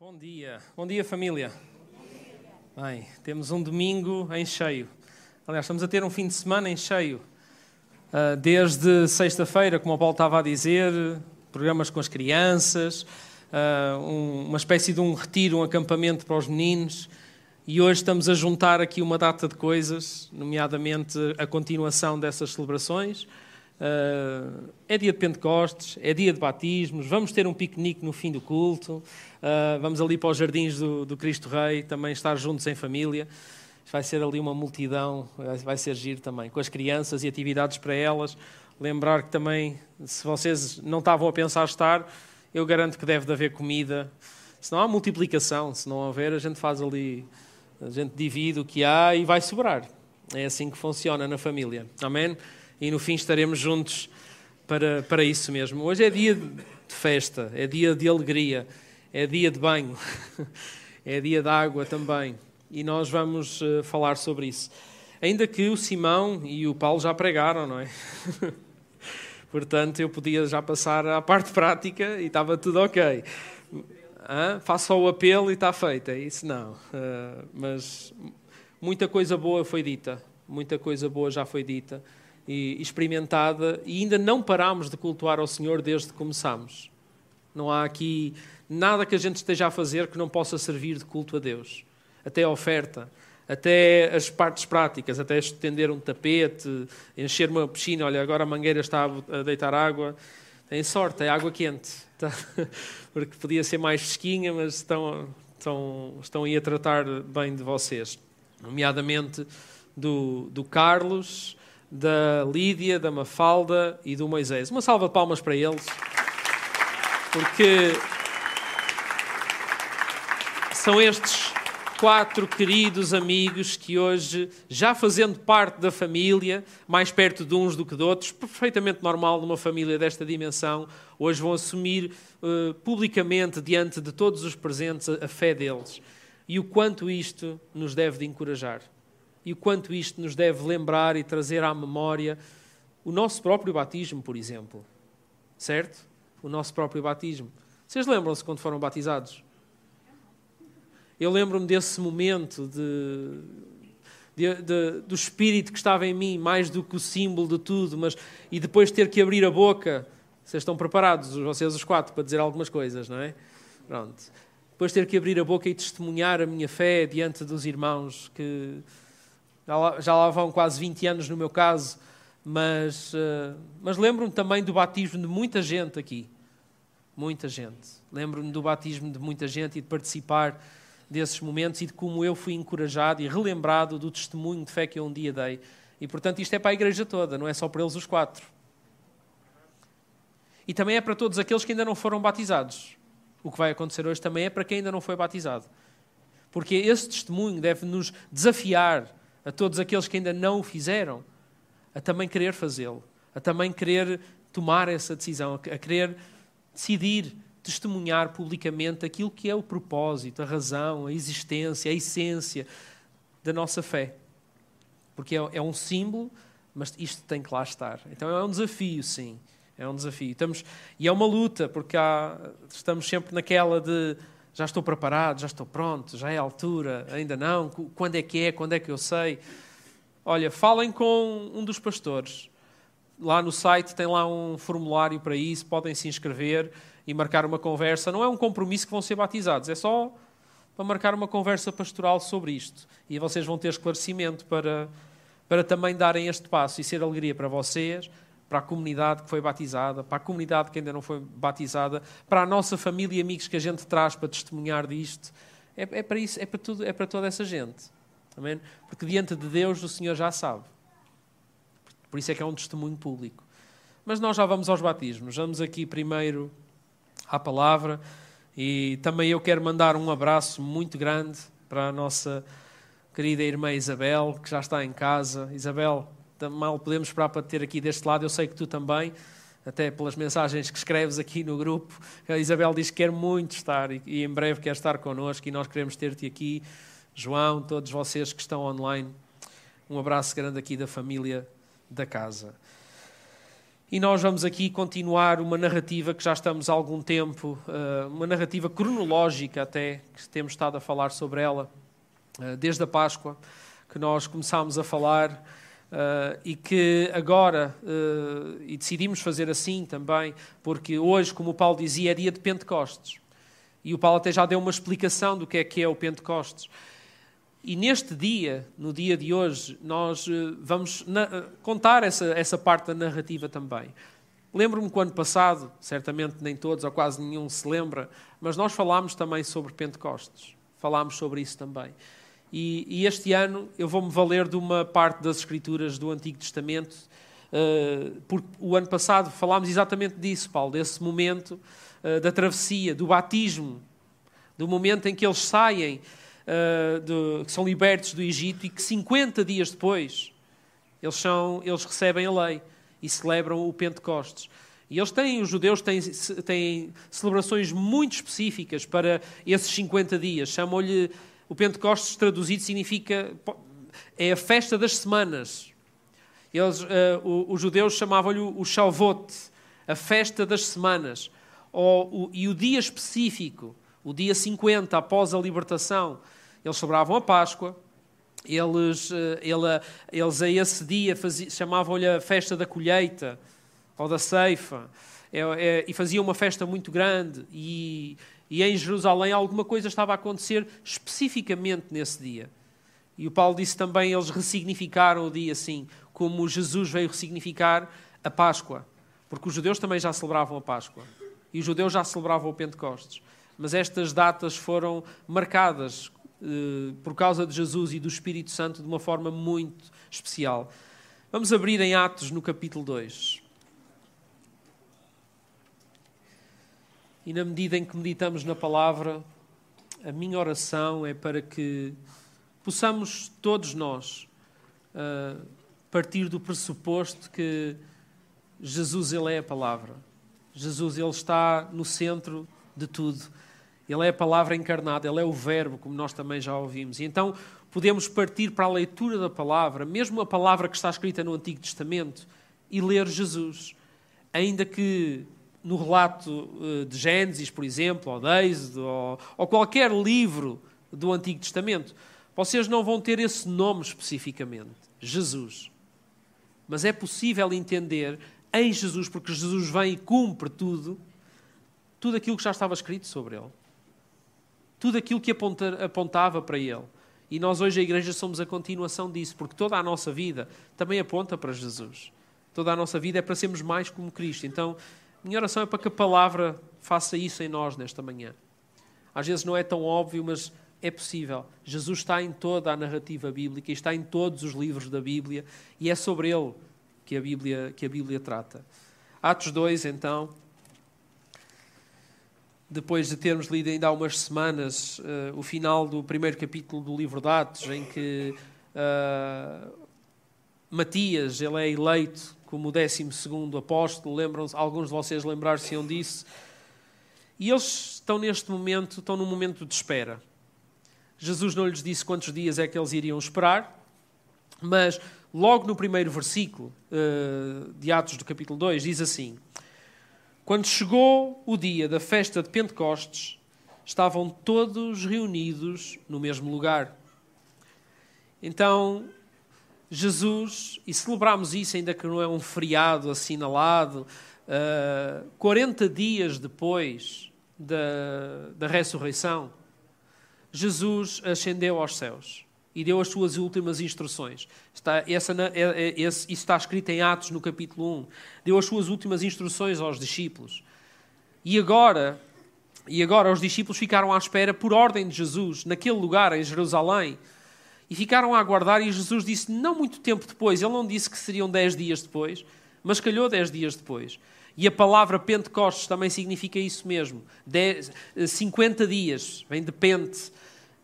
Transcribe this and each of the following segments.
Bom dia, bom dia família. Bem, temos um domingo em cheio. Aliás, estamos a ter um fim de semana em cheio. Uh, desde sexta-feira, como o Paulo estava a dizer, programas com as crianças, um, uma espécie de um retiro, um acampamento para os meninos. E hoje estamos a juntar aqui uma data de coisas, nomeadamente a continuação dessas celebrações. Uh, é dia de Pentecostes, é dia de batismos, vamos ter um piquenique no fim do culto, uh, vamos ali para os jardins do, do, Cristo Rei, também estar juntos em família. Vai ser ali uma multidão, vai ser giro também, com as crianças e atividades para elas. Lembrar que também, se vocês não estavam a pensar estar, eu garanto que deve de haver comida. Se não há multiplicação, se não houver, a gente faz ali, a gente divide o que há e vai sobrar. É assim que funciona na família. Amém? E no fim estaremos juntos para, para isso mesmo. Hoje é dia de festa, é dia de alegria, é dia de banho, é dia de água também. E nós vamos uh, falar sobre isso. Ainda que o Simão e o Paulo já pregaram, não é? Portanto, eu podia já passar à parte prática e estava tudo ok. Hã? Faço o apelo e está feito. É isso não. Uh, mas muita coisa boa foi dita. Muita coisa boa já foi dita e experimentada e ainda não parámos de cultuar ao Senhor desde que começámos. Não há aqui nada que a gente esteja a fazer que não possa servir de culto a Deus. Até a oferta, até as partes práticas, até estender um tapete, encher uma piscina. Olha, agora a mangueira está a deitar água. Tem sorte, é água quente. Tá? Porque podia ser mais fresquinha, mas estão, estão, estão aí a tratar bem de vocês. Nomeadamente do, do Carlos, da Lídia, da Mafalda e do Moisés. Uma salva de palmas para eles, porque são estes quatro queridos amigos que hoje, já fazendo parte da família, mais perto de uns do que de outros, perfeitamente normal numa família desta dimensão, hoje vão assumir uh, publicamente, diante de todos os presentes, a, a fé deles. E o quanto isto nos deve de encorajar e o quanto isto nos deve lembrar e trazer à memória o nosso próprio batismo, por exemplo. Certo? O nosso próprio batismo. Vocês lembram-se quando foram batizados? Eu lembro-me desse momento de, de, de, do Espírito que estava em mim, mais do que o símbolo de tudo, mas e depois ter que abrir a boca. Vocês estão preparados, vocês os quatro, para dizer algumas coisas, não é? Pronto. Depois ter que abrir a boca e testemunhar a minha fé diante dos irmãos que já lá, já lá vão quase 20 anos no meu caso, mas, uh, mas lembro-me também do batismo de muita gente aqui. Muita gente. Lembro-me do batismo de muita gente e de participar desses momentos e de como eu fui encorajado e relembrado do testemunho de fé que eu um dia dei. E portanto isto é para a igreja toda, não é só para eles os quatro. E também é para todos aqueles que ainda não foram batizados. O que vai acontecer hoje também é para quem ainda não foi batizado. Porque esse testemunho deve nos desafiar a todos aqueles que ainda não o fizeram, a também querer fazê-lo, a também querer tomar essa decisão, a querer decidir testemunhar publicamente aquilo que é o propósito, a razão, a existência, a essência da nossa fé. Porque é, é um símbolo, mas isto tem que lá estar. Então é um desafio, sim. É um desafio. Estamos, e é uma luta, porque há, estamos sempre naquela de já estou preparado, já estou pronto, já é a altura, ainda não, quando é que é, quando é que eu sei. Olha, falem com um dos pastores. Lá no site tem lá um formulário para isso, podem se inscrever e marcar uma conversa. Não é um compromisso que vão ser batizados, é só para marcar uma conversa pastoral sobre isto. E vocês vão ter esclarecimento para, para também darem este passo e ser alegria para vocês, para a comunidade que foi batizada, para a comunidade que ainda não foi batizada, para a nossa família e amigos que a gente traz para testemunhar disto. É, é para isso, é para tudo, é para toda essa gente. Amém? Porque diante de Deus o Senhor já sabe. Por isso é que é um testemunho público. Mas nós já vamos aos batismos. Vamos aqui primeiro à palavra e também eu quero mandar um abraço muito grande para a nossa querida irmã Isabel, que já está em casa. Isabel, mal podemos esperar para ter aqui deste lado. Eu sei que tu também, até pelas mensagens que escreves aqui no grupo. A Isabel diz que quer muito estar e, em breve quer estar connosco e nós queremos ter-te aqui. João, todos vocês que estão online, um abraço grande aqui da família da casa. E nós vamos aqui continuar uma narrativa que já estamos há algum tempo, eh, uma narrativa cronológica até, que temos estado a falar sobre ela, eh, desde a Páscoa, que nós começámos a falar Uh, e que agora, uh, e decidimos fazer assim também, porque hoje, como o Paulo dizia, é dia de Pentecostes. E o Paulo até já deu uma explicação do que é que é o Pentecostes. E neste dia, no dia de hoje, nós uh, vamos contar essa, essa parte da narrativa também. Lembro-me que ano passado, certamente nem todos ou quase nenhum se lembra, mas nós falámos também sobre Pentecostes. Falámos sobre isso também. E, e este ano eu vou-me valer de uma parte das Escrituras do Antigo Testamento, uh, porque o ano passado falámos exatamente disso, Paulo, desse momento uh, da travessia, do batismo, do momento em que eles saem, uh, que são libertos do Egito e que 50 dias depois eles, são, eles recebem a lei e celebram o Pentecostes. E eles têm, os judeus têm, têm celebrações muito específicas para esses 50 dias. Chamam-lhe o Pentecostes traduzido significa é a festa das semanas. Eles, uh, os judeus chamavam-lhe o Shavuot, a festa das semanas. Ou, o, e o dia específico, o dia 50 após a libertação, eles celebravam a Páscoa. Eles, uh, ele, eles a esse dia chamavam-lhe a festa da colheita ou da ceifa. É, é, e faziam uma festa muito grande. E, e em Jerusalém alguma coisa estava a acontecer especificamente nesse dia. E o Paulo disse também, eles ressignificaram o dia assim, como Jesus veio ressignificar a Páscoa. Porque os judeus também já celebravam a Páscoa. E os judeus já celebravam o Pentecostes. Mas estas datas foram marcadas eh, por causa de Jesus e do Espírito Santo de uma forma muito especial. Vamos abrir em Atos no capítulo 2. E na medida em que meditamos na palavra, a minha oração é para que possamos todos nós uh, partir do pressuposto que Jesus ele é a palavra. Jesus ele está no centro de tudo. Ele é a palavra encarnada, ele é o verbo, como nós também já ouvimos. E então podemos partir para a leitura da palavra, mesmo a palavra que está escrita no Antigo Testamento, e ler Jesus. Ainda que no relato eh, de Gênesis, por exemplo, ou de Êxodo, ou, ou qualquer livro do Antigo Testamento, vocês não vão ter esse nome especificamente, Jesus. Mas é possível entender em Jesus, porque Jesus vem e cumpre tudo, tudo aquilo que já estava escrito sobre ele. Tudo aquilo que aponta, apontava para ele. E nós hoje, a igreja, somos a continuação disso, porque toda a nossa vida também aponta para Jesus. Toda a nossa vida é para sermos mais como Cristo. Então, minha oração é para que a palavra faça isso em nós nesta manhã. Às vezes não é tão óbvio, mas é possível. Jesus está em toda a narrativa bíblica está em todos os livros da Bíblia e é sobre ele que a Bíblia, que a Bíblia trata. Atos 2, então. Depois de termos lido ainda há umas semanas uh, o final do primeiro capítulo do livro de Atos, em que uh, Matias ele é eleito como o 12 apóstolo, lembram-se, alguns de vocês lembrar-se-ão disso. E eles estão neste momento, estão num momento de espera. Jesus não lhes disse quantos dias é que eles iriam esperar, mas logo no primeiro versículo uh, de Atos do capítulo 2 diz assim: Quando chegou o dia da festa de Pentecostes, estavam todos reunidos no mesmo lugar. Então Jesus, e celebramos isso ainda que não é um feriado assinalado, uh, 40 dias depois da, da ressurreição, Jesus ascendeu aos céus e deu as suas últimas instruções. Está, essa, é, é, isso está escrito em Atos, no capítulo 1. Deu as suas últimas instruções aos discípulos. E agora, e agora os discípulos ficaram à espera, por ordem de Jesus, naquele lugar, em Jerusalém, e ficaram a aguardar, e Jesus disse, não muito tempo depois, ele não disse que seriam dez dias depois, mas calhou dez dias depois. E a palavra Pentecostes também significa isso mesmo. 50 dias, vem de pente,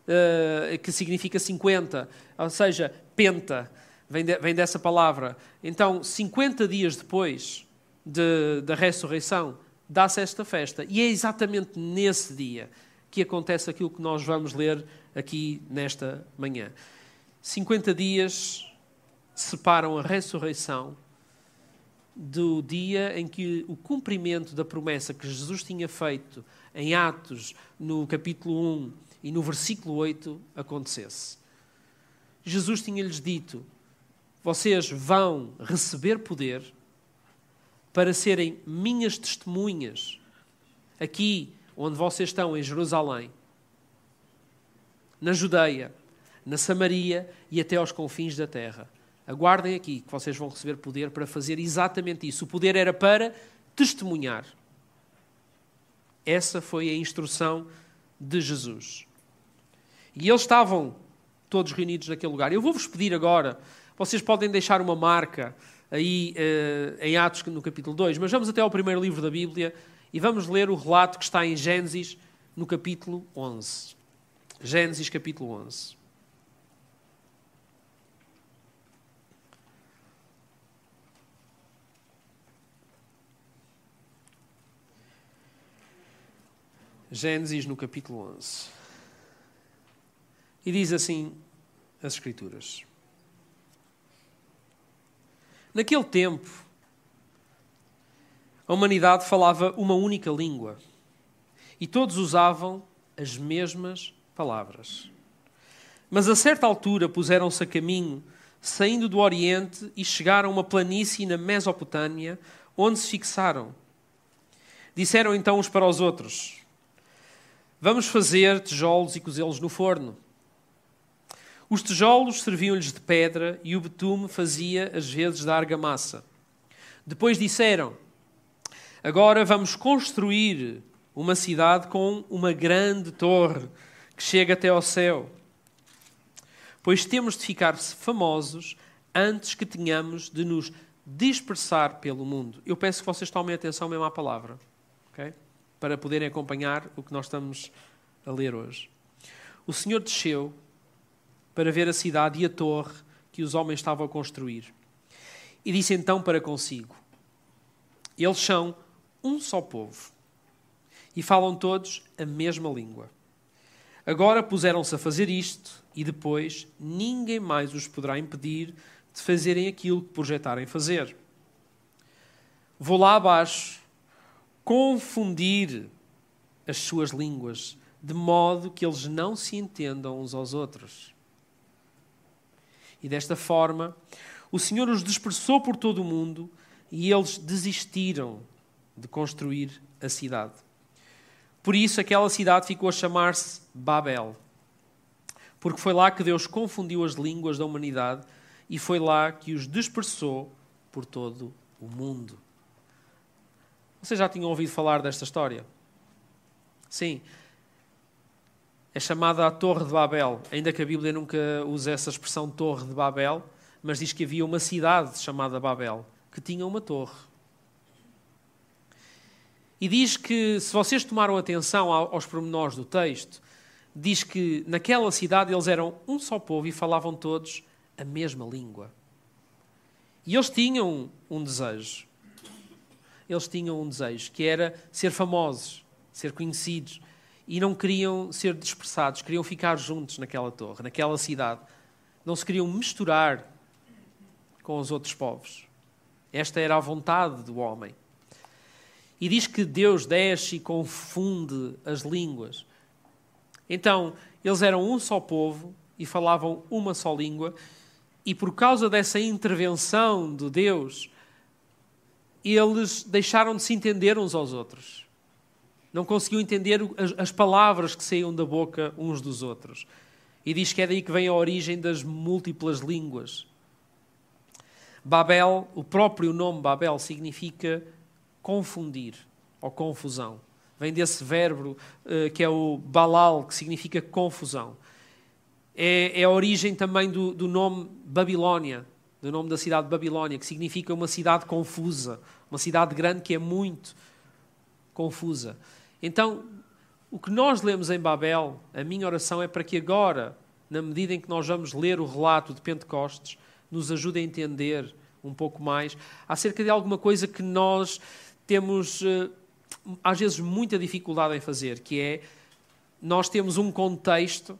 uh, que significa 50, ou seja, penta, vem, de, vem dessa palavra. Então, 50 dias depois de, da ressurreição, dá-se esta festa. E é exatamente nesse dia que acontece aquilo que nós vamos ler aqui nesta manhã. 50 dias separam a ressurreição do dia em que o cumprimento da promessa que Jesus tinha feito em Atos, no capítulo 1 e no versículo 8, acontecesse. Jesus tinha-lhes dito: Vocês vão receber poder para serem minhas testemunhas aqui onde vocês estão, em Jerusalém, na Judeia, na Samaria e até aos confins da terra. Aguardem aqui que vocês vão receber poder para fazer exatamente isso. O poder era para testemunhar. Essa foi a instrução de Jesus. E eles estavam todos reunidos naquele lugar. Eu vou-vos pedir agora, vocês podem deixar uma marca aí uh, em Atos no capítulo 2, mas vamos até ao primeiro livro da Bíblia e vamos ler o relato que está em Gênesis no capítulo 11. Gênesis capítulo 11. Gênesis no capítulo 11. E diz assim as Escrituras: Naquele tempo, a humanidade falava uma única língua e todos usavam as mesmas palavras. Mas a certa altura puseram-se a caminho, saindo do Oriente, e chegaram a uma planície na Mesopotâmia, onde se fixaram. Disseram então uns para os outros: Vamos fazer tijolos e cozê-los no forno. Os tijolos serviam-lhes de pedra e o betume fazia as vezes da argamassa. Depois disseram: Agora vamos construir uma cidade com uma grande torre que chega até ao céu. Pois temos de ficar famosos antes que tenhamos de nos dispersar pelo mundo. Eu peço que vocês tomem atenção mesmo à palavra, ok? Para poderem acompanhar o que nós estamos a ler hoje. O Senhor desceu para ver a cidade e a torre que os homens estavam a construir. E disse então para consigo: Eles são um só povo e falam todos a mesma língua. Agora puseram-se a fazer isto e depois ninguém mais os poderá impedir de fazerem aquilo que projetarem fazer. Vou lá abaixo confundir as suas línguas, de modo que eles não se entendam uns aos outros. E desta forma, o Senhor os dispersou por todo o mundo e eles desistiram de construir a cidade. Por isso, aquela cidade ficou a chamar-se Babel, porque foi lá que Deus confundiu as línguas da humanidade e foi lá que os dispersou por todo o mundo. Vocês já tinham ouvido falar desta história? Sim. É chamada a Torre de Babel, ainda que a Bíblia nunca use essa expressão Torre de Babel, mas diz que havia uma cidade chamada Babel, que tinha uma torre. E diz que, se vocês tomaram atenção aos pormenores do texto, diz que naquela cidade eles eram um só povo e falavam todos a mesma língua. E eles tinham um desejo. Eles tinham um desejo, que era ser famosos, ser conhecidos. E não queriam ser dispersados, queriam ficar juntos naquela torre, naquela cidade. Não se queriam misturar com os outros povos. Esta era a vontade do homem. E diz que Deus desce e confunde as línguas. Então, eles eram um só povo e falavam uma só língua, e por causa dessa intervenção de Deus, eles deixaram de se entender uns aos outros. Não conseguiam entender as, as palavras que saíam da boca uns dos outros. E diz que é daí que vem a origem das múltiplas línguas. Babel, o próprio nome Babel significa confundir ou confusão. Vem desse verbo uh, que é o balal, que significa confusão. É, é a origem também do, do nome Babilónia, do nome da cidade de Babilónia, que significa uma cidade confusa, uma cidade grande que é muito confusa. Então, o que nós lemos em Babel, a minha oração é para que agora, na medida em que nós vamos ler o relato de Pentecostes, nos ajude a entender um pouco mais acerca de alguma coisa que nós temos eh, às vezes muita dificuldade em fazer, que é nós temos um contexto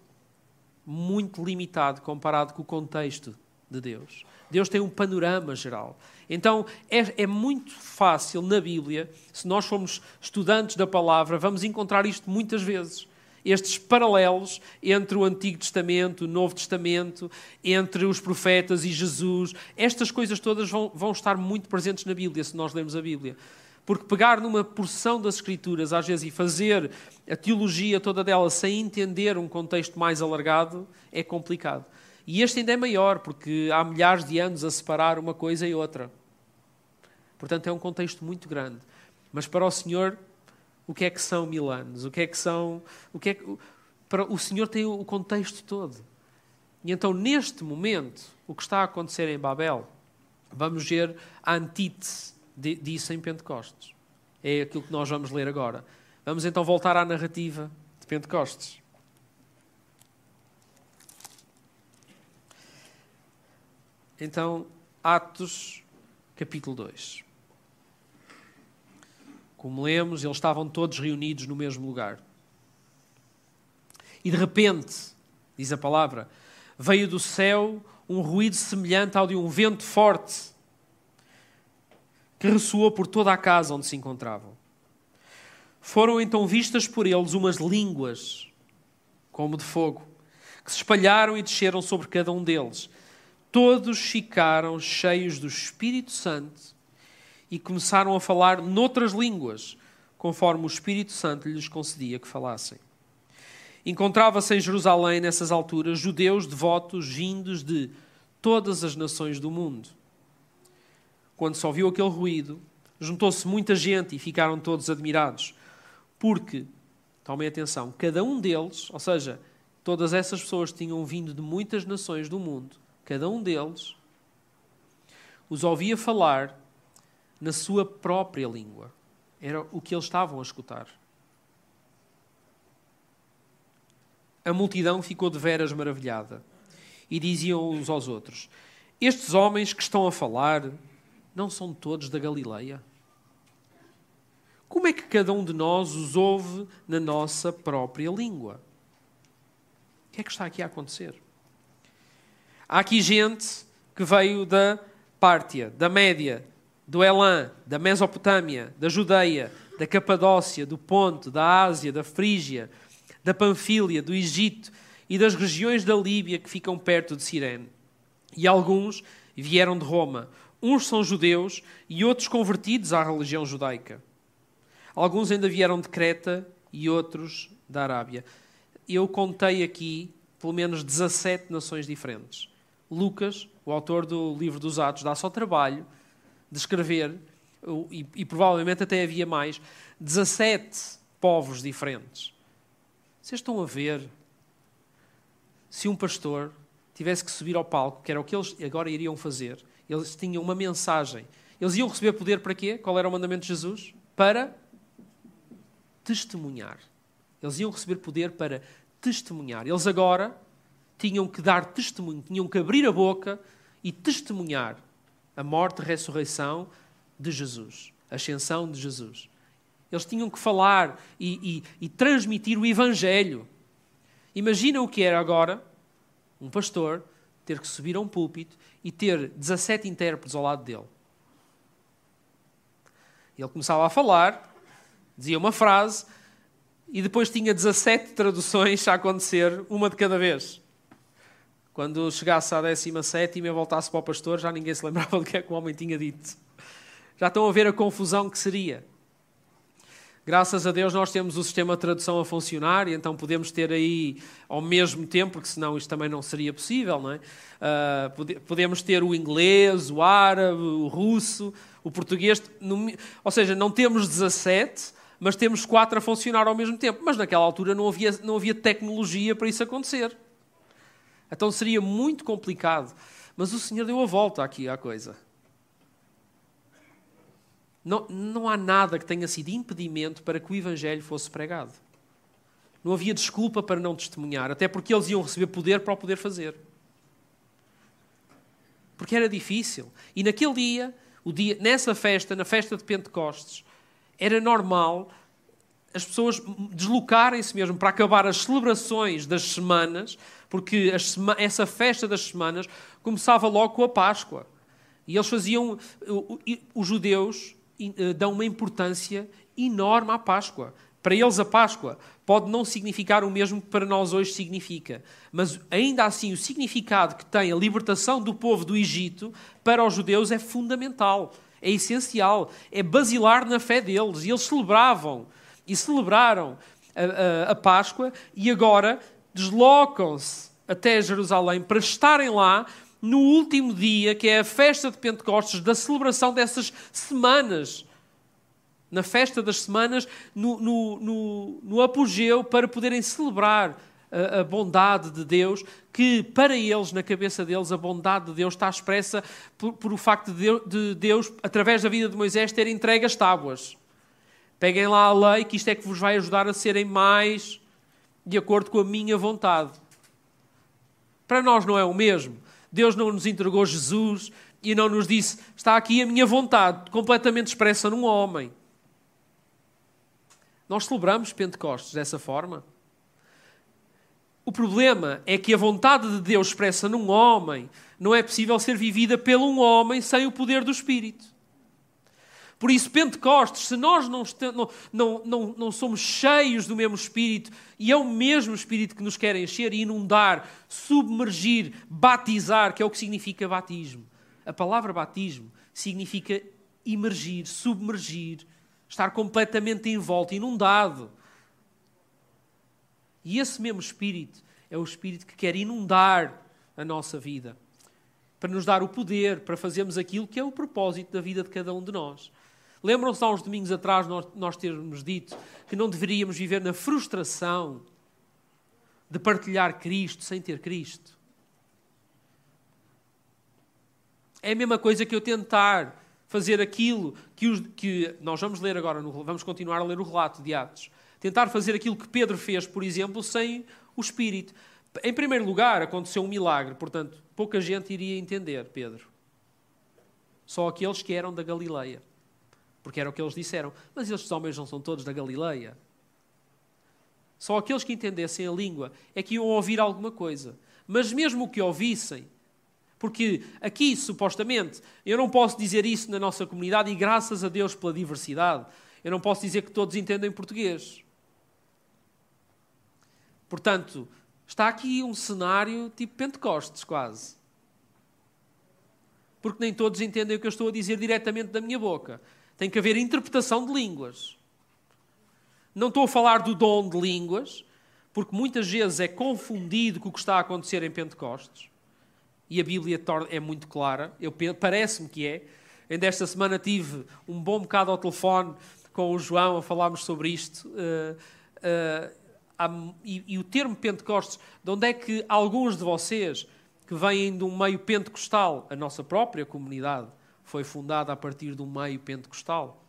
muito limitado comparado com o contexto de Deus. Deus tem um panorama geral. Então é, é, muito fácil na Bíblia, se nós formos estudantes da palavra, vamos encontrar isto muitas vezes. Estes paralelos entre o Antigo Testamento, o Novo Testamento, entre os profetas e Jesus, estas coisas todas vão, vão estar muito presentes na Bíblia, se nós lermos a Bíblia. Porque pegar numa porção das Escrituras, às vezes, e fazer a teologia toda dela sem entender um contexto mais alargado, é complicado. E este ainda é maior, porque há milhares de anos a separar uma coisa e outra. Portanto, é um contexto muito grande. Mas para o Senhor, o que é que são mil anos? O que é que são. O que é que, para, o Senhor tem o contexto todo. E então, neste momento, o que está a acontecer em Babel, vamos ver a antítese disso em Pentecostes. É aquilo que nós vamos ler agora. Vamos então voltar à narrativa de Pentecostes. Então, Atos, capítulo 2. Como lemos, eles estavam todos reunidos no mesmo lugar. E de repente, diz a palavra, veio do céu um ruído semelhante ao de um vento forte que ressoou por toda a casa onde se encontravam. Foram então vistas por eles umas línguas, como de fogo, que se espalharam e desceram sobre cada um deles. Todos ficaram cheios do Espírito Santo e começaram a falar noutras línguas, conforme o Espírito Santo lhes concedia que falassem. Encontrava-se em Jerusalém, nessas alturas, judeus devotos vindos de todas as nações do mundo quando se ouviu aquele ruído, juntou-se muita gente e ficaram todos admirados. Porque, tomem atenção, cada um deles, ou seja, todas essas pessoas tinham vindo de muitas nações do mundo, cada um deles os ouvia falar na sua própria língua. Era o que eles estavam a escutar. A multidão ficou de veras maravilhada e diziam uns aos outros: Estes homens que estão a falar não são todos da Galileia? Como é que cada um de nós os ouve na nossa própria língua? O que é que está aqui a acontecer? Há aqui gente que veio da Pártia, da Média, do Elã, da Mesopotâmia, da Judeia, da Capadócia, do Ponto, da Ásia, da Frígia, da Panfília, do Egito e das regiões da Líbia que ficam perto de Cirene. E alguns vieram de Roma. Uns são judeus e outros convertidos à religião judaica. Alguns ainda vieram de Creta e outros da Arábia. Eu contei aqui pelo menos 17 nações diferentes. Lucas, o autor do livro dos Atos, dá só trabalho de escrever, e, e provavelmente até havia mais, 17 povos diferentes. Vocês estão a ver se um pastor tivesse que subir ao palco, que era o que eles agora iriam fazer, eles tinham uma mensagem. Eles iam receber poder para quê? Qual era o mandamento de Jesus? Para testemunhar. Eles iam receber poder para testemunhar. Eles agora tinham que dar testemunho, tinham que abrir a boca e testemunhar a morte e ressurreição de Jesus, a ascensão de Jesus. Eles tinham que falar e, e, e transmitir o Evangelho. Imagina o que era agora um pastor ter que subir a um púlpito e ter 17 intérpretes ao lado dele. Ele começava a falar, dizia uma frase e depois tinha 17 traduções a acontecer, uma de cada vez. Quando chegasse à 17 e voltasse para o pastor, já ninguém se lembrava do que é que o homem tinha dito. Já estão a ver a confusão que seria. Graças a Deus nós temos o sistema de tradução a funcionar e então podemos ter aí ao mesmo tempo, porque senão isto também não seria possível, não é? Uh, podemos ter o inglês, o árabe, o russo, o português, no, ou seja, não temos 17, mas temos quatro a funcionar ao mesmo tempo. Mas naquela altura não havia, não havia tecnologia para isso acontecer. Então seria muito complicado. Mas o Senhor deu a volta aqui à coisa. Não, não há nada que tenha sido impedimento para que o Evangelho fosse pregado. Não havia desculpa para não testemunhar, até porque eles iam receber poder para o poder fazer. Porque era difícil. E naquele dia, o dia nessa festa, na festa de Pentecostes, era normal as pessoas deslocarem-se mesmo para acabar as celebrações das semanas, porque sema essa festa das semanas começava logo com a Páscoa. E eles faziam, os judeus eh, dão uma importância enorme à Páscoa. Para eles, a Páscoa pode não significar o mesmo que para nós hoje significa, mas ainda assim, o significado que tem a libertação do povo do Egito para os judeus é fundamental, é essencial, é basilar na fé deles. E eles celebravam e celebraram a, a, a Páscoa e agora deslocam-se até Jerusalém para estarem lá no último dia, que é a festa de Pentecostes, da celebração dessas semanas na festa das semanas, no, no, no, no apogeu, para poderem celebrar a, a, bondade de Deus, que para eles, na cabeça deles, a bondade de Deus está expressa por, por o facto de, de Deus, através da vida de Moisés, ter entregue as tábuas. Peguem lá a lei, que isto é que vos vai ajudar a serem mais de acordo com a minha vontade. Para nós não é o mesmo. Deus não nos entregou Jesus e não nos disse: está aqui a minha vontade, completamente expressa num homem. Nós celebramos Pentecostes dessa forma. O problema é que a vontade de Deus expressa num homem não é possível ser vivida por um homem sem o poder do Espírito. Por isso, Pentecostes, se nós não, não, não, não, somos cheios do mesmo Espírito, e é o mesmo Espírito que nos quer encher e inundar, submergir, batizar, que é o que significa batismo. A palavra batismo significa imergir, submergir, estar completamente envolto, inundado. E esse mesmo Espírito é o Espírito que quer inundar a nossa vida, para nos dar o poder para fazermos aquilo que é o propósito da vida de cada um de nós. Lembram-se há uns domingos atrás nós, nós termos dito que não deveríamos viver na frustração de partilhar Cristo sem ter Cristo? É a mesma coisa que eu tentar fazer aquilo que, os, que nós vamos ler agora, vamos continuar a ler o relato de Atos. Tentar fazer aquilo que Pedro fez, por exemplo, sem o Espírito. Em primeiro lugar, aconteceu um milagre, portanto, pouca gente iria entender Pedro. Só aqueles que eram da Galileia. Porque era o que eles disseram. Mas estes homens não são todos da Galileia. Só aqueles que entendessem a língua é que iam ouvir alguma coisa. Mas mesmo que ouvissem, porque aqui, supostamente, eu não posso dizer isso na nossa comunidade e graças a Deus pela diversidade, eu não posso dizer que todos entendem português. Portanto, está aqui um cenário tipo Pentecostes, quase. Porque nem todos entendem o que eu estou a dizer diretamente da minha boca. Tem que haver interpretação de línguas. Não estou a falar do dom de línguas, porque muitas vezes é confundido com o que está a acontecer em Pentecostes e a Bíblia é muito clara, parece-me que é. Ainda esta semana tive um bom bocado ao telefone com o João a falarmos sobre isto. Uh, uh, e, e, o termo Pentecostes, de onde é que alguns de vocês que vêm de um meio pentecostal, a nossa própria comunidade foi fundada a partir um meio pentecostal,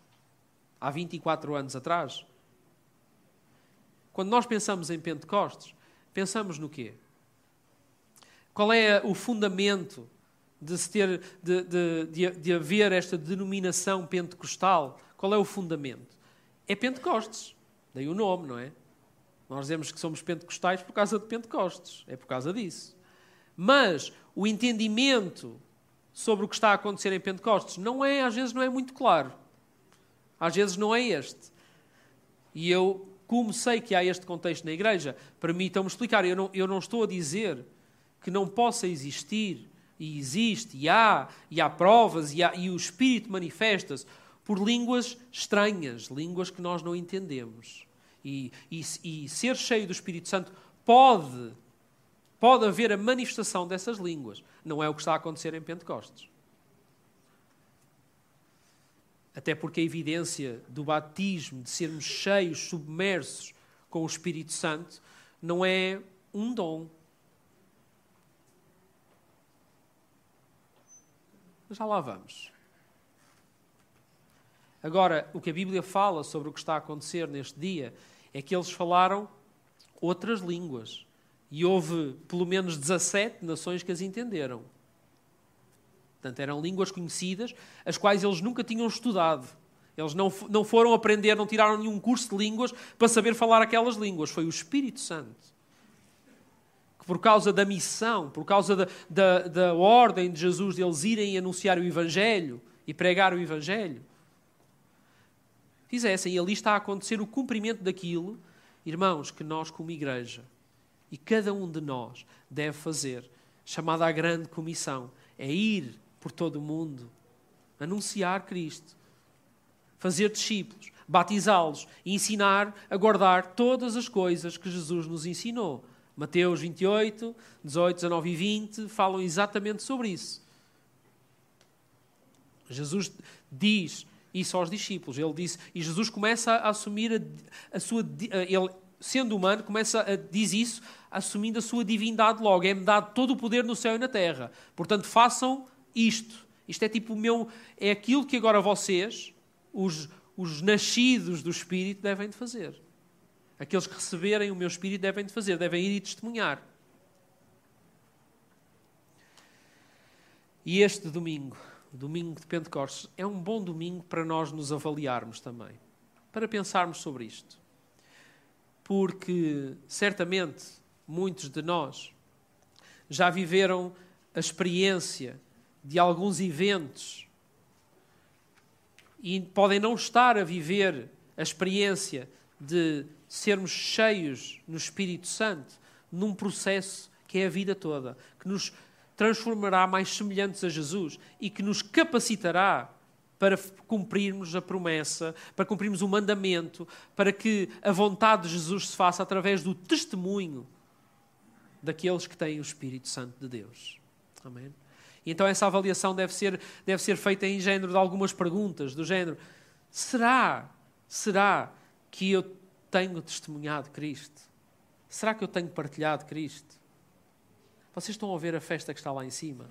há 24 anos atrás. Quando nós pensamos em Pentecostes, pensamos no quê? Qual é o fundamento de, se ter, de, de, de, de haver esta denominação pentecostal? Qual é o fundamento? É Pentecostes. Daí o nome, não é? Nós dizemos que somos pentecostais por causa de Pentecostes. É por causa disso. Mas o entendimento sobre o que está a acontecer em Pentecostes não é, às vezes, não é muito claro. Às vezes não é este. E eu, como sei que há este contexto na igreja, permitam-me explicar. Eu não, eu não estou a dizer que não possa existir, e existe, e há, e há provas, e, há, e o Espírito manifesta-se por línguas estranhas, línguas que nós não entendemos. E, e, e ser cheio do Espírito Santo pode, pode haver a manifestação dessas línguas. Não é o que está a acontecer em Pentecostes. Até porque a evidência do batismo, de sermos cheios, submersos com o Espírito Santo, não é um dom, Já lá vamos. Agora, o que a Bíblia fala sobre o que está a acontecer neste dia é que eles falaram outras línguas. E houve pelo menos 17 nações que as entenderam. Portanto, eram línguas conhecidas, as quais eles nunca tinham estudado. Eles não, não foram aprender, não tiraram nenhum curso de línguas para saber falar aquelas línguas. Foi o Espírito Santo. Que por causa da missão, por causa da, da, da ordem de Jesus de eles irem anunciar o Evangelho e pregar o Evangelho, fizessem. E ali está a acontecer o cumprimento daquilo, irmãos, que nós, como igreja, e cada um de nós deve fazer, chamada a grande comissão, é ir por todo o mundo, anunciar Cristo, fazer discípulos, batizá-los e ensinar a guardar todas as coisas que Jesus nos ensinou. Mateus 28, 18, 19 e 20 falam exatamente sobre isso. Jesus diz isso aos discípulos. Ele disse, e Jesus começa a assumir a, a sua. Ele, sendo humano, começa a diz isso, assumindo a sua divindade logo. É-me dado todo o poder no céu e na terra. Portanto, façam isto. Isto é tipo o meu. É aquilo que agora vocês, os, os nascidos do Espírito, devem de fazer. Aqueles que receberem o meu Espírito devem de fazer, devem ir e testemunhar. E este domingo, domingo de Pentecostes, é um bom domingo para nós nos avaliarmos também, para pensarmos sobre isto. Porque certamente muitos de nós já viveram a experiência de alguns eventos e podem não estar a viver a experiência de sermos cheios no Espírito Santo num processo que é a vida toda, que nos transformará mais semelhantes a Jesus e que nos capacitará para cumprirmos a promessa, para cumprirmos o mandamento, para que a vontade de Jesus se faça através do testemunho daqueles que têm o Espírito Santo de Deus. Amém? E então essa avaliação deve ser, deve ser feita em género de algumas perguntas, do género: será, será que eu tenho testemunhado Cristo? Será que eu tenho partilhado Cristo? Vocês estão a ouvir a festa que está lá em cima?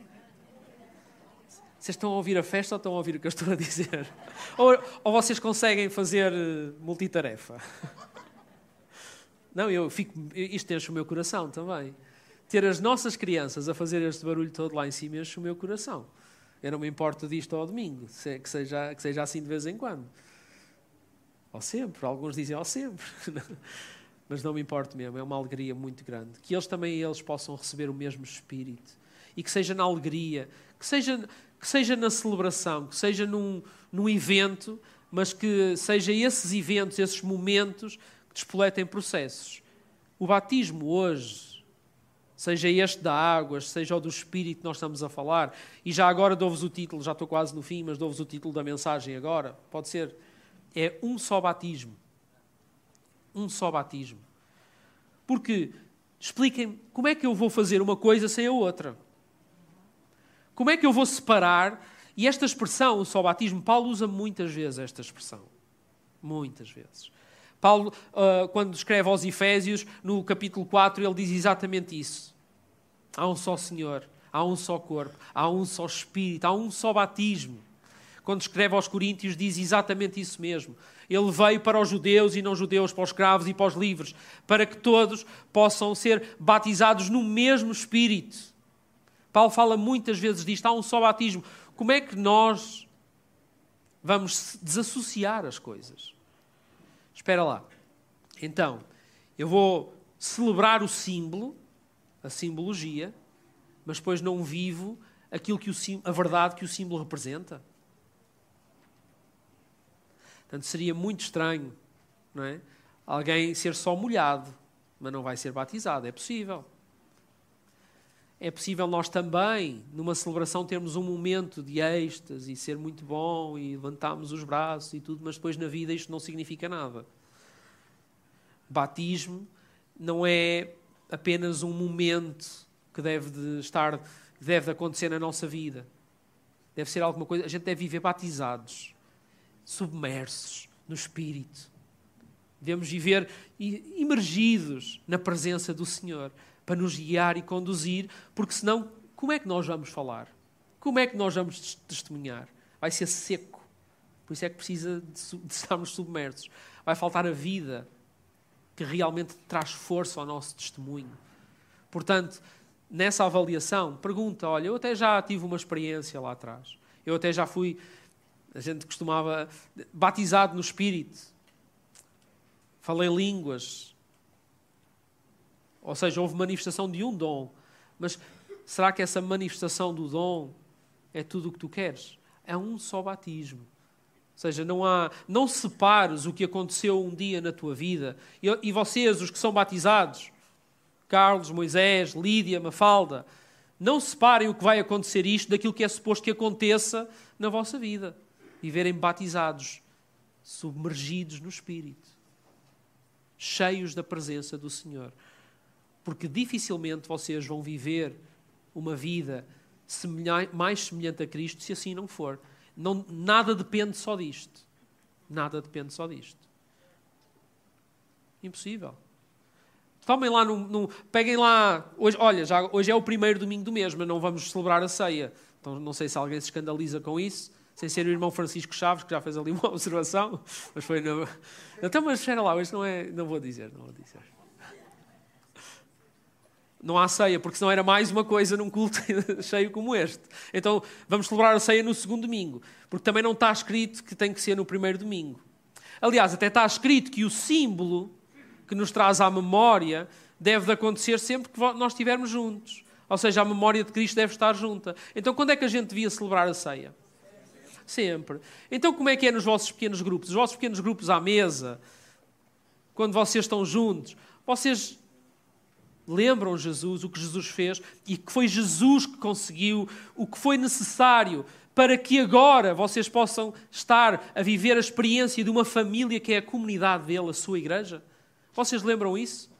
Vocês estão a ouvir a festa ou estão a ouvir o que eu estou a dizer? Ou, ou vocês conseguem fazer eh, multitarefa? Não, eu fico, isto enche o meu coração também. Ter as nossas crianças a fazer este barulho todo lá em cima enche o meu coração. Eu não me importo disto ao domingo, que seja, que seja assim de vez em quando. Ou sempre, alguns dizem ou sempre. Mas não me importo mesmo, é uma alegria muito grande. Que eles também eles possam receber o mesmo espírito. E que seja na alegria, que seja, que seja na celebração, que seja num, num evento, mas que seja esses eventos, esses momentos despoletem processos. O batismo hoje, seja este da água, seja o do Espírito que nós estamos a falar, e já agora dou-vos o título, já estou quase no fim, mas dou-vos o título da mensagem agora, pode ser, é um só batismo. Um só batismo. Porque, expliquem-me, como é que eu vou fazer uma coisa sem a outra? Como é que eu vou separar? E esta expressão, o só batismo, Paulo usa muitas vezes esta expressão. Muitas vezes. Paulo, uh, quando escreve aos Efésios, no capítulo 4, ele diz exatamente isso. Há um só Senhor, há um só corpo, há um só Espírito, há um só batismo. Quando escreve aos Coríntios, diz exatamente isso mesmo. Ele veio para os judeus e não judeus, para os escravos e para os livres, para que todos possam ser batizados no mesmo Espírito. Paulo fala muitas vezes disto, há um só batismo. Como é que nós vamos desassociar as coisas? Espera lá. Então, eu vou celebrar o símbolo, a simbologia, mas depois não vivo aquilo que o, a verdade que o símbolo representa. Portanto, seria muito estranho, não é? Alguém ser só molhado, mas não vai ser batizado. É possível. É possível nós também, numa celebração, termos um momento de êxtase e ser muito bom e levantarmos os braços e tudo, mas depois na vida isto não significa nada. Batismo não é apenas um momento que deve de estar, deve de acontecer na nossa vida. Deve ser alguma coisa. A gente deve viver batizados, submersos no Espírito. Devemos viver imergidos na presença do Senhor para nos guiar e conduzir, porque senão, como é que nós vamos falar? Como é que nós vamos testemunhar? Vai ser seco. Por isso é que precisa de, de estarmos submersos. Vai faltar a vida que realmente traz força ao nosso testemunho. Portanto, nessa avaliação, pergunta: olha, eu até já tive uma experiência lá atrás. Eu até já fui A gente costumava. batizado no Espírito. Falei línguas. Ou seja, houve manifestação de um dom. Mas será que essa manifestação do dom é tudo o que tu queres? É um só batismo. Ou seja, não há, não separes o que aconteceu um dia na tua vida. E, e vocês, os que são batizados, Carlos, Moisés, Lídia, Mafalda, não separem o que vai acontecer isto daquilo que é suposto que aconteça na vossa vida. Viverem batizados, submergidos no Espírito, cheios da presença do Senhor. Porque dificilmente vocês vão viver uma vida mais semelhante a Cristo se assim não for. Não, nada depende só disto. Nada depende só disto. Impossível. Tomem lá, peguem lá. Hoje, olha, já, hoje é o primeiro domingo do mês, mas não vamos celebrar a ceia. Então não sei se alguém se escandaliza com isso, sem ser o irmão Francisco Chaves, que já fez ali uma observação. Mas foi. No... Então, mas espera lá, hoje não é. Não vou dizer, não vou dizer não há ceia, porque senão era mais uma coisa num culto cheio como este. Então vamos celebrar a ceia no segundo domingo, porque também não está escrito que tem que ser no primeiro domingo. Aliás, até está escrito que o símbolo que nos traz à memória deve de acontecer sempre que nós estivermos juntos. Ou seja, a memória de Cristo deve estar junta. Então, quando é que a gente devia celebrar a ceia? Sempre. Então, como é que é nos vossos pequenos grupos? Os vossos pequenos grupos à mesa, quando vocês estão juntos, vocês lembram Jesus, o que Jesus fez e que foi Jesus que conseguiu o que foi necessário para que agora vocês possam estar a viver a experiência de uma família que é a comunidade dele, a sua igreja? Vocês lembram isso?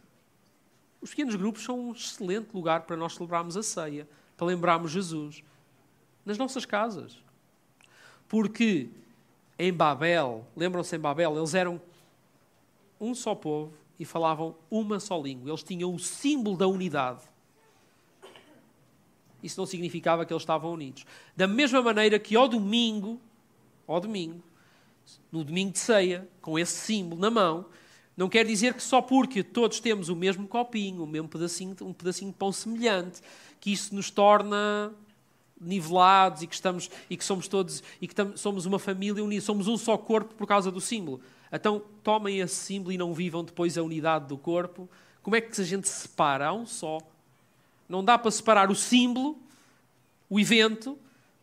Os pequenos grupos são um excelente lugar para nós celebrarmos a ceia, para lembrarmos Jesus nas nossas casas. Porque em Babel, lembram-se em Babel, eles eram um só povo, e falavam uma só língua. Eles tinham o símbolo da unidade. Isso não significava que eles estavam unidos. Da mesma maneira que ao domingo, ao domingo, no domingo de ceia, com esse símbolo na mão, não quer dizer que só porque todos temos o mesmo copinho, o mesmo pedacinho, um pedacinho de pão semelhante, que isso nos torna nivelados e que estamos e que somos todos e que somos uma família unida, somos um só corpo por causa do símbolo. Então, tomem esse símbolo e não vivam depois a unidade do corpo. Como é que a gente se separa? Há um só. Não dá para separar o símbolo, o evento,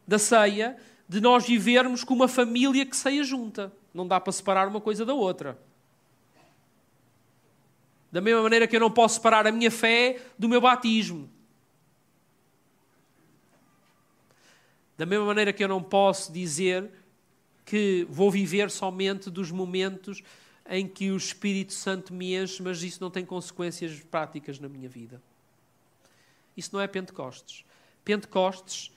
da ceia, de nós vivermos com uma família que ceia junta. Não dá para separar uma coisa da outra. Da mesma maneira que eu não posso separar a minha fé do meu batismo. Da mesma maneira que eu não posso dizer que vou viver somente dos momentos em que o Espírito Santo me enche, mas isso não tem consequências práticas na minha vida. Isso não é Pentecostes. Pentecostes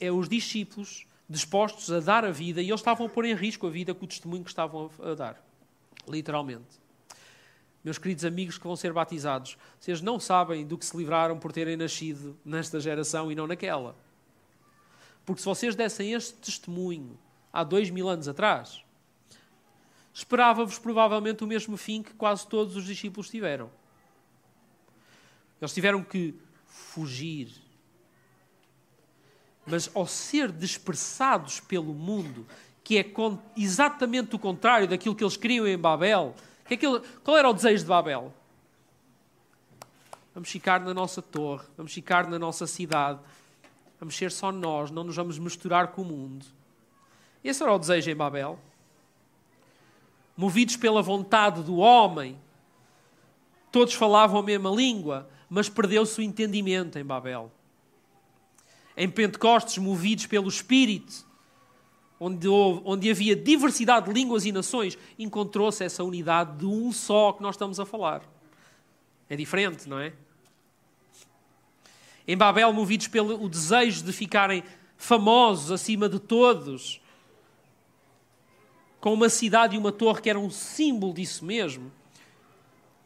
é os discípulos dispostos a dar a vida e eles estavam a pôr em risco a vida com o testemunho que estavam a dar. Literalmente. Meus queridos amigos que vão ser batizados, vocês não sabem do que se livraram por terem nascido nesta geração e não naquela. Porque se vocês dessem este testemunho há dois mil anos atrás, esperava-vos provavelmente o mesmo fim que quase todos os discípulos tiveram. Eles tiveram que fugir. Mas ao ser dispersados pelo mundo, que é exatamente o contrário daquilo que eles queriam em Babel, que é qual era o desejo de Babel? Vamos ficar na nossa torre, vamos ficar na nossa cidade, vamos ser só nós, não nos vamos misturar com o mundo. Esse era o desejo em Babel. Movidos pela vontade do homem, todos falavam a mesma língua, mas perdeu-se o entendimento em Babel. Em Pentecostes, movidos pelo Espírito, onde, houve, onde havia diversidade de línguas e nações, encontrou-se essa unidade de um só que nós estamos a falar. É diferente, não é? Em Babel, movidos pelo desejo de ficarem famosos acima de todos, com uma cidade e uma torre que eram um símbolo disso mesmo.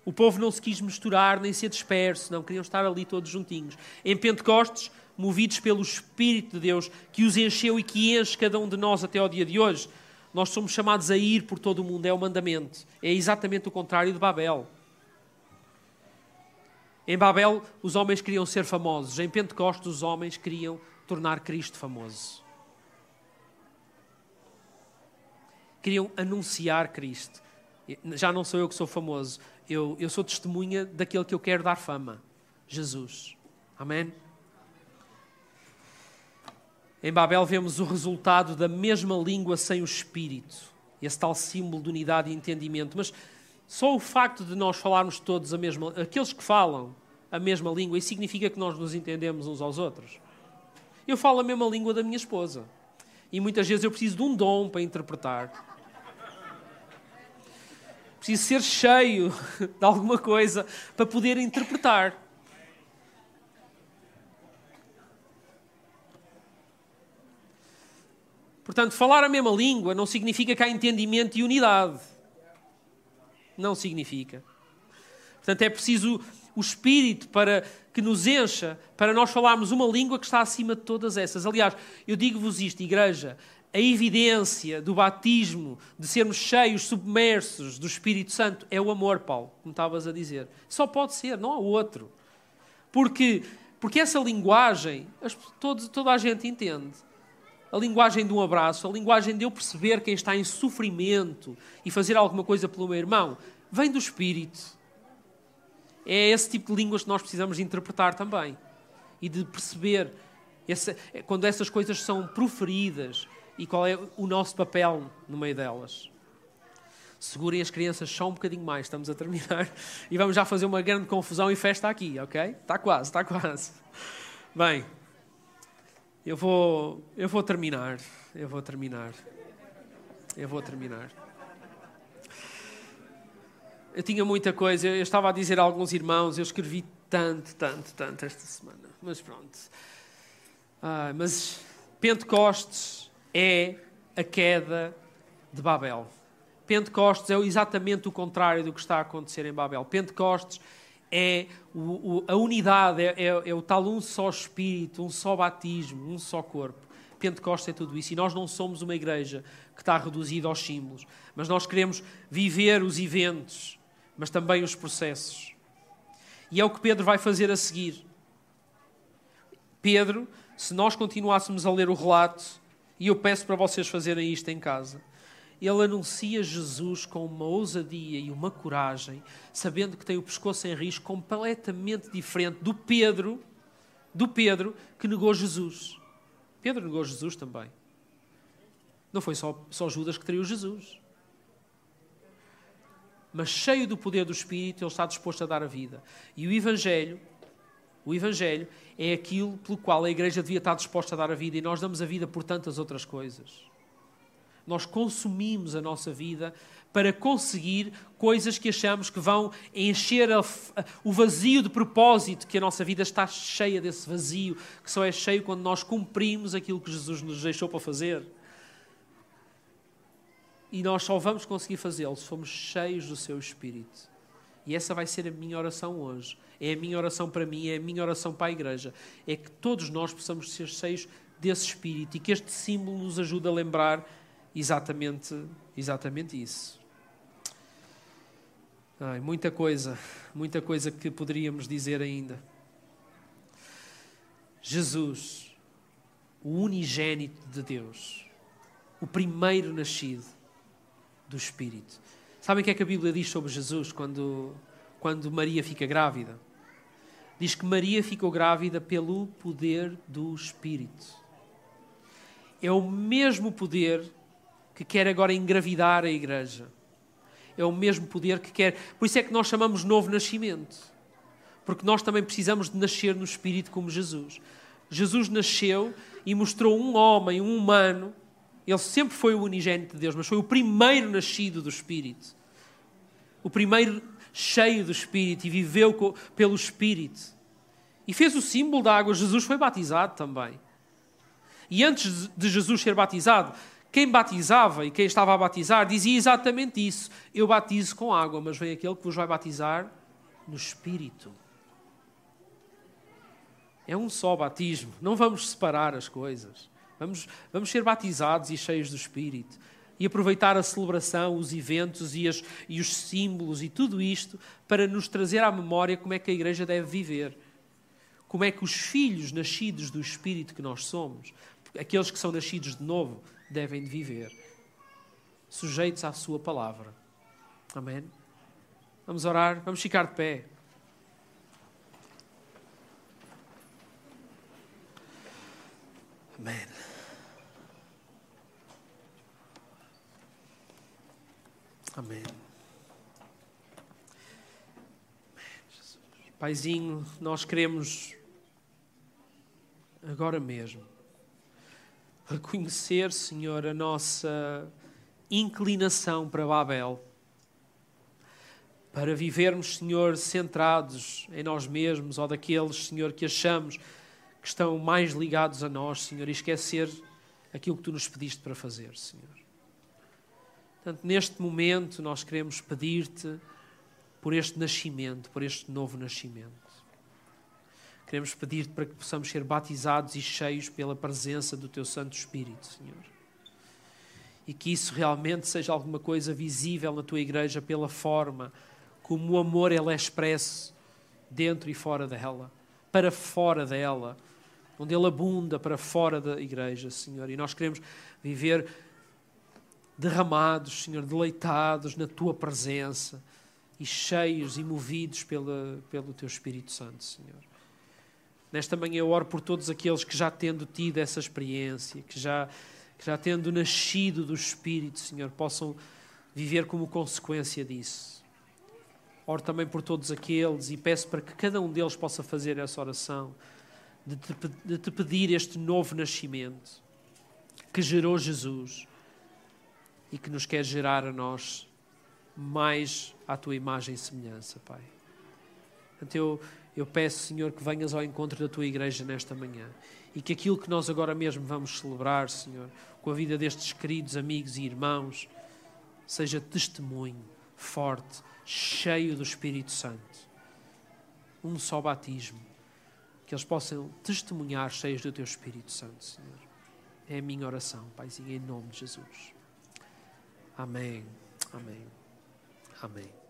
O povo não se quis misturar nem ser disperso, não queriam estar ali todos juntinhos. Em Pentecostes, movidos pelo Espírito de Deus que os encheu e que enche cada um de nós até ao dia de hoje, nós somos chamados a ir por todo o mundo, é o mandamento. É exatamente o contrário de Babel. Em Babel, os homens queriam ser famosos. Em Pentecostes, os homens queriam tornar Cristo famoso. Queriam anunciar Cristo. Já não sou eu que sou famoso, eu, eu sou testemunha daquele que eu quero dar fama, Jesus. Amém? Em Babel vemos o resultado da mesma língua sem o espírito, esse tal símbolo de unidade e entendimento. Mas só o facto de nós falarmos todos a mesma, aqueles que falam a mesma língua, isso significa que nós nos entendemos uns aos outros. Eu falo a mesma língua da minha esposa. E muitas vezes eu preciso de um dom para interpretar. Preciso ser cheio de alguma coisa para poder interpretar. Portanto, falar a mesma língua não significa que há entendimento e unidade. Não significa. Portanto, é preciso o Espírito para que nos encha, para nós falarmos uma língua que está acima de todas essas. Aliás, eu digo-vos isto, igreja, a evidência do batismo, de sermos cheios, submersos do Espírito Santo, é o amor, Paulo, como estavas a dizer. Só pode ser, não há outro. Porque, porque essa linguagem, toda, a gente entende. A linguagem de um abraço, a linguagem de eu perceber quem está em sofrimento e fazer alguma coisa pelo meu irmão, vem do Espírito. É esse tipo de línguas que nós precisamos interpretar também. E de perceber quando essas coisas são proferidas e qual é o nosso papel no meio delas. Segurem as crianças só um bocadinho mais, estamos a terminar. E vamos já fazer uma grande confusão e festa aqui, ok? Está quase, está quase. Bem, eu vou, eu vou terminar. Eu vou terminar. Eu vou terminar. Eu tinha muita coisa, eu estava a dizer a alguns irmãos, eu escrevi tanto, tanto, tanto esta semana. Mas pronto. Ah, mas Pentecostes é a queda de Babel. Pentecostes é exatamente o contrário do que está a acontecer em Babel. Pentecostes é o, o, a unidade, é, é, é, o tal um só espírito, um só batismo, um só corpo. Pentecostes é tudo isso. E nós não somos uma igreja que está reduzida aos símbolos, mas nós queremos viver os eventos mas também os processos. E é o que Pedro vai fazer a seguir. Pedro, se nós continuássemos a ler o relato, e eu peço para vocês fazerem isto em casa, ele anuncia Jesus com uma ousadia e uma coragem, sabendo que tem o pescoço em risco completamente diferente do Pedro, do Pedro que negou Jesus. Pedro negou Jesus também. Não foi só, só Judas que traiu Jesus mas cheio do poder do Espírito, ele está disposto a dar a vida. E o Evangelho, o Evangelho é aquilo pelo qual a Igreja devia estar disposta a dar a vida e nós damos a vida por tantas outras coisas. Nós consumimos a nossa vida para conseguir coisas que achamos que vão encher a, a, o vazio de propósito, que a nossa vida está cheia desse vazio, que só é cheio quando nós cumprimos aquilo que Jesus nos deixou para fazer. E nós só vamos conseguir fazê-lo se formos cheios do seu Espírito. E essa vai ser a minha oração hoje. É a minha oração para mim, é a minha oração para a igreja. É que todos nós possamos ser cheios desse Espírito e que este símbolo nos ajude a lembrar exatamente, exatamente isso. Ai, muita coisa, muita coisa que poderíamos dizer ainda. Jesus, o unigênito de Deus, o primeiro nascido, do Espírito. Sabem o que é que a Bíblia diz sobre Jesus quando, quando Maria fica grávida? Diz que Maria ficou grávida pelo poder do Espírito. É o mesmo poder que quer agora engravidar a igreja. É o mesmo poder que quer. Por isso é que nós chamamos novo nascimento. Porque nós também precisamos de nascer no Espírito como Jesus. Jesus nasceu e mostrou um homem, um humano, ele sempre foi o unigênito de Deus, mas foi o primeiro nascido do Espírito. O primeiro cheio do Espírito e viveu pelo Espírito. E fez o símbolo da água. Jesus foi batizado também. E antes de Jesus ser batizado, quem batizava e quem estava a batizar dizia exatamente isso: Eu batizo com água, mas vem aquele que vos vai batizar no Espírito. É um só batismo, não vamos separar as coisas. Vamos, vamos ser batizados e cheios do Espírito. E aproveitar a celebração, os eventos e, as, e os símbolos e tudo isto para nos trazer à memória como é que a igreja deve viver. Como é que os filhos nascidos do Espírito que nós somos, aqueles que são nascidos de novo, devem de viver. sujeitos à Sua palavra. Amém? Vamos orar, vamos ficar de pé. Amém. Amém. Paizinho, nós queremos agora mesmo reconhecer, Senhor, a nossa inclinação para Babel, para vivermos, Senhor, centrados em nós mesmos ou daqueles, Senhor, que achamos que estão mais ligados a nós, Senhor, e esquecer aquilo que tu nos pediste para fazer, Senhor. Portanto, neste momento, nós queremos pedir-te por este nascimento, por este novo nascimento. Queremos pedir-te para que possamos ser batizados e cheios pela presença do Teu Santo Espírito, Senhor. E que isso realmente seja alguma coisa visível na Tua igreja pela forma como o amor ele é expresso dentro e fora dela, para fora dela, onde ele abunda para fora da igreja, Senhor. E nós queremos viver derramados, Senhor, deleitados na Tua presença e cheios e movidos pela, pelo Teu Espírito Santo, Senhor. Nesta manhã eu oro por todos aqueles que já tendo tido essa experiência, que já, que já tendo nascido do Espírito, Senhor, possam viver como consequência disso. Oro também por todos aqueles e peço para que cada um deles possa fazer essa oração, de te, de te pedir este novo nascimento que gerou Jesus e que nos quer gerar a nós mais à tua imagem e semelhança, Pai. Então eu eu peço, Senhor, que venhas ao encontro da tua igreja nesta manhã e que aquilo que nós agora mesmo vamos celebrar, Senhor, com a vida destes queridos amigos e irmãos, seja testemunho forte, cheio do Espírito Santo. Um só batismo. Que eles possam testemunhar cheios do teu Espírito Santo, Senhor. É a minha oração, Paizinho, em nome de Jesus. Amém. Amém. Amém.